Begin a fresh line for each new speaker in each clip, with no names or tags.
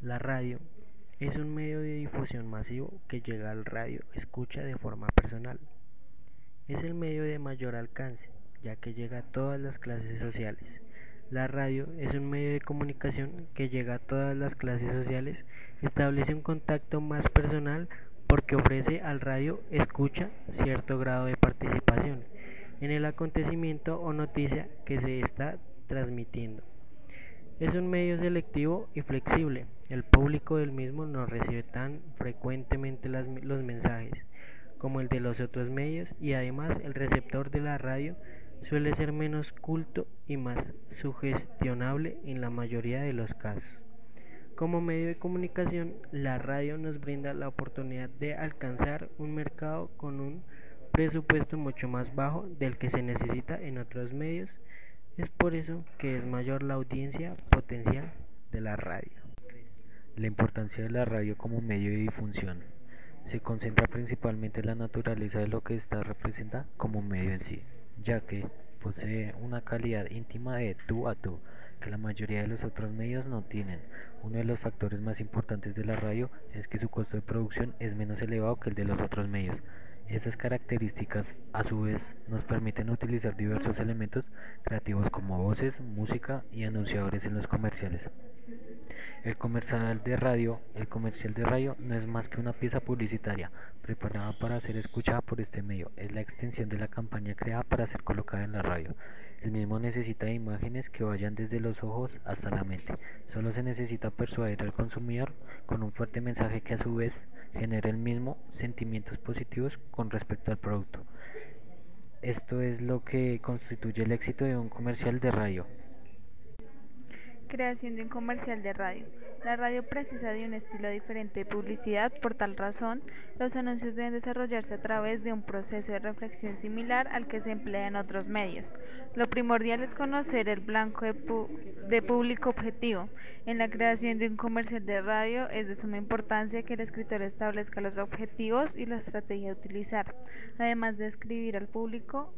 La radio es un medio de difusión masivo que llega al radio escucha de forma personal. Es el medio de mayor alcance, ya que llega a todas las clases sociales. La radio es un medio de comunicación que llega a todas las clases sociales, establece un contacto más personal porque ofrece al radio escucha cierto grado de participación en el acontecimiento o noticia que se está transmitiendo. Es un medio selectivo y flexible. El público del mismo no recibe tan frecuentemente los mensajes como el de los otros medios y además el receptor de la radio suele ser menos culto y más sugestionable en la mayoría de los casos. Como medio de comunicación, la radio nos brinda la oportunidad de alcanzar un mercado con un presupuesto mucho más bajo del que se necesita en otros medios es por eso que es mayor la audiencia potencial de la radio.
La importancia de la radio como medio de difusión se concentra principalmente en la naturaleza de lo que ésta representa como medio en sí, ya que posee una calidad íntima de tú a tú que la mayoría de los otros medios no tienen. Uno de los factores más importantes de la radio es que su costo de producción es menos elevado que el de los otros medios. Estas características, a su vez, nos permiten utilizar diversos elementos creativos como voces, música y anunciadores en los comerciales. El comercial de radio, el comercial de radio no es más que una pieza publicitaria preparada para ser escuchada por este medio. Es la extensión de la campaña creada para ser colocada en la radio. El mismo necesita imágenes que vayan desde los ojos hasta la mente. Solo se necesita persuadir al consumidor con un fuerte mensaje que a su vez genera el mismo sentimientos positivos con respecto al producto. Esto es lo que constituye el éxito de un comercial de radio.
Creación de un comercial de radio. La radio precisa de un estilo diferente de publicidad, por tal razón, los anuncios deben desarrollarse a través de un proceso de reflexión similar al que se emplea en otros medios. Lo primordial es conocer el blanco de, público objetivo. En la creación de un comercial de radio es de suma importancia que el escritor establezca los objetivos y la estrategia a utilizar, además de escribir al público.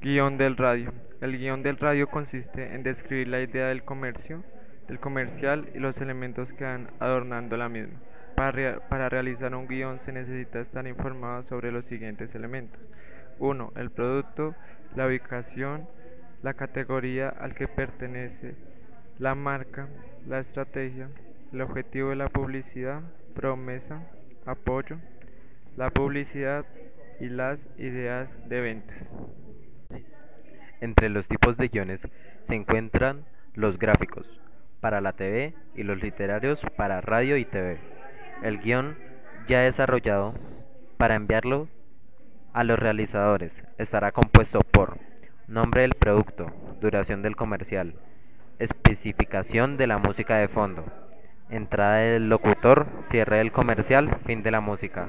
Guión del radio. El guion del radio consiste en describir la idea del comercio, del comercial y los elementos que van adornando la misma. Para, para realizar un guion se necesita estar informado sobre los siguientes elementos. 1. El producto, la ubicación, la categoría al que pertenece, la marca, la estrategia, el objetivo de la publicidad, promesa, apoyo, la publicidad y las ideas de ventas.
Entre los tipos de guiones se encuentran los gráficos para la TV y los literarios para radio y TV. El guion ya desarrollado para enviarlo a los realizadores estará compuesto por nombre del producto, duración del comercial, especificación de la música de fondo, entrada del locutor, cierre del comercial, fin de la música.